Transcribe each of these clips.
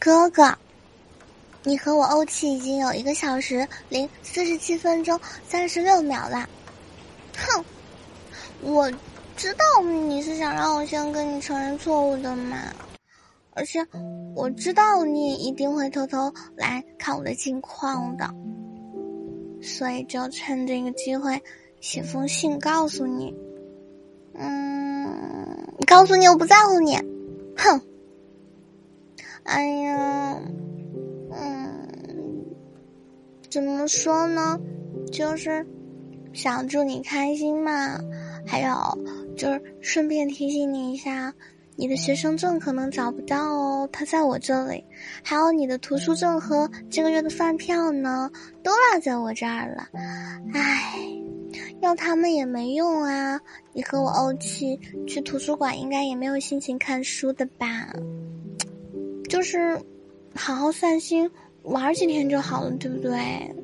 哥哥，你和我怄气已经有一个小时零四十七分钟三十六秒了。哼，我知道你是想让我先跟你承认错误的嘛，而且我知道你也一定会偷偷来看我的近况的，所以就趁这个机会写封信告诉你。嗯，告诉你我不在乎你，哼。哎呀，嗯，怎么说呢？就是想祝你开心嘛。还有就是顺便提醒你一下，你的学生证可能找不到哦，它在我这里。还有你的图书证和这个月的饭票呢，都落在我这儿了。唉，要他们也没用啊。你和我怄气，去图书馆应该也没有心情看书的吧？就是，好好散心，玩几天就好了，对不对？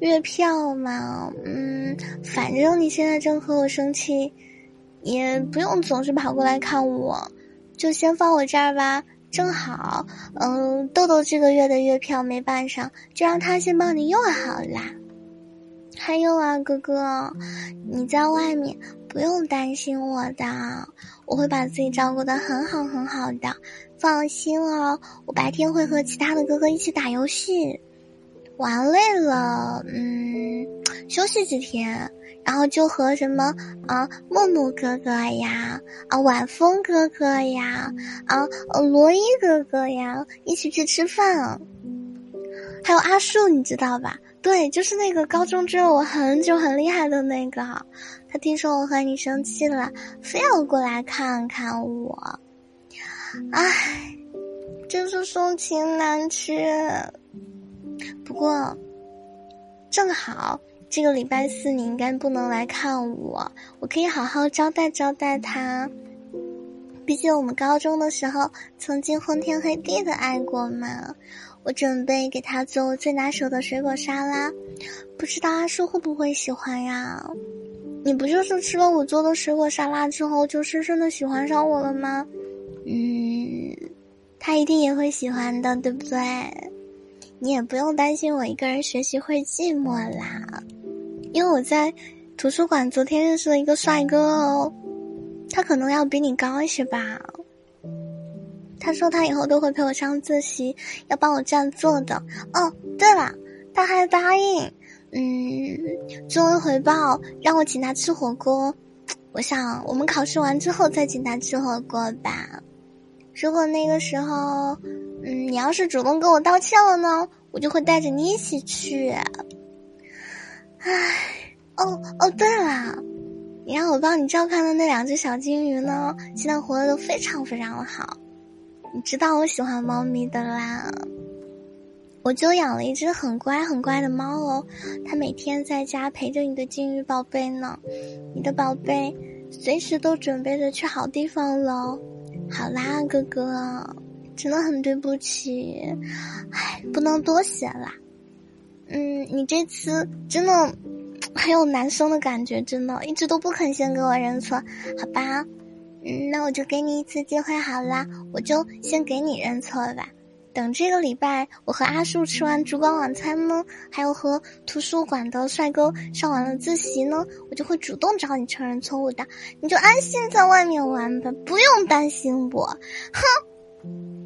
月票嘛，嗯，反正你现在正和我生气，也不用总是跑过来看我，就先放我这儿吧。正好，嗯，豆豆这个月的月票没办上，就让他先帮你用好啦。还有啊，哥哥，你在外面不用担心我的，我会把自己照顾的很好很好的。放心哦，我白天会和其他的哥哥一起打游戏，玩累了，嗯，休息几天，然后就和什么啊木木哥哥呀，啊晚风哥哥呀，啊罗伊哥哥呀，一起去吃饭。还有阿树，你知道吧？对，就是那个高中追了我很久很厉害的那个，他听说我和你生气了，非要过来看看我。唉，真是送情难却。不过，正好这个礼拜四你应该不能来看我，我可以好好招待招待他。毕竟我们高中的时候曾经昏天黑地的爱过嘛。我准备给他做最拿手的水果沙拉，不知道阿叔会不会喜欢呀？你不就是吃了我做的水果沙拉之后就深深的喜欢上我了吗？他一定也会喜欢的，对不对？你也不用担心我一个人学习会寂寞啦，因为我在图书馆昨天认识了一个帅哥哦，他可能要比你高一些吧。他说他以后都会陪我上自习，要帮我占座的。哦，对了，他还答应，嗯，作为回报让我请他吃火锅。我想我们考试完之后再请他吃火锅吧。如果那个时候，嗯，你要是主动跟我道歉了呢，我就会带着你一起去。唉，哦哦，对了，你让我帮你照看的那两只小金鱼呢，现在活的都非常非常的好。你知道我喜欢猫咪的啦，我就养了一只很乖很乖的猫哦，它每天在家陪着你的金鱼宝贝呢，你的宝贝随时都准备着去好地方喽。好啦，哥哥，真的很对不起，唉，不能多写啦。嗯，你这次真的很有男生的感觉，真的，一直都不肯先给我认错，好吧？嗯，那我就给你一次机会好啦，我就先给你认错吧。等这个礼拜我和阿树吃完烛光晚餐呢，还有和图书馆的帅哥上完了自习呢，我就会主动找你承认错误的。你就安心在外面玩吧，不用担心我。哼。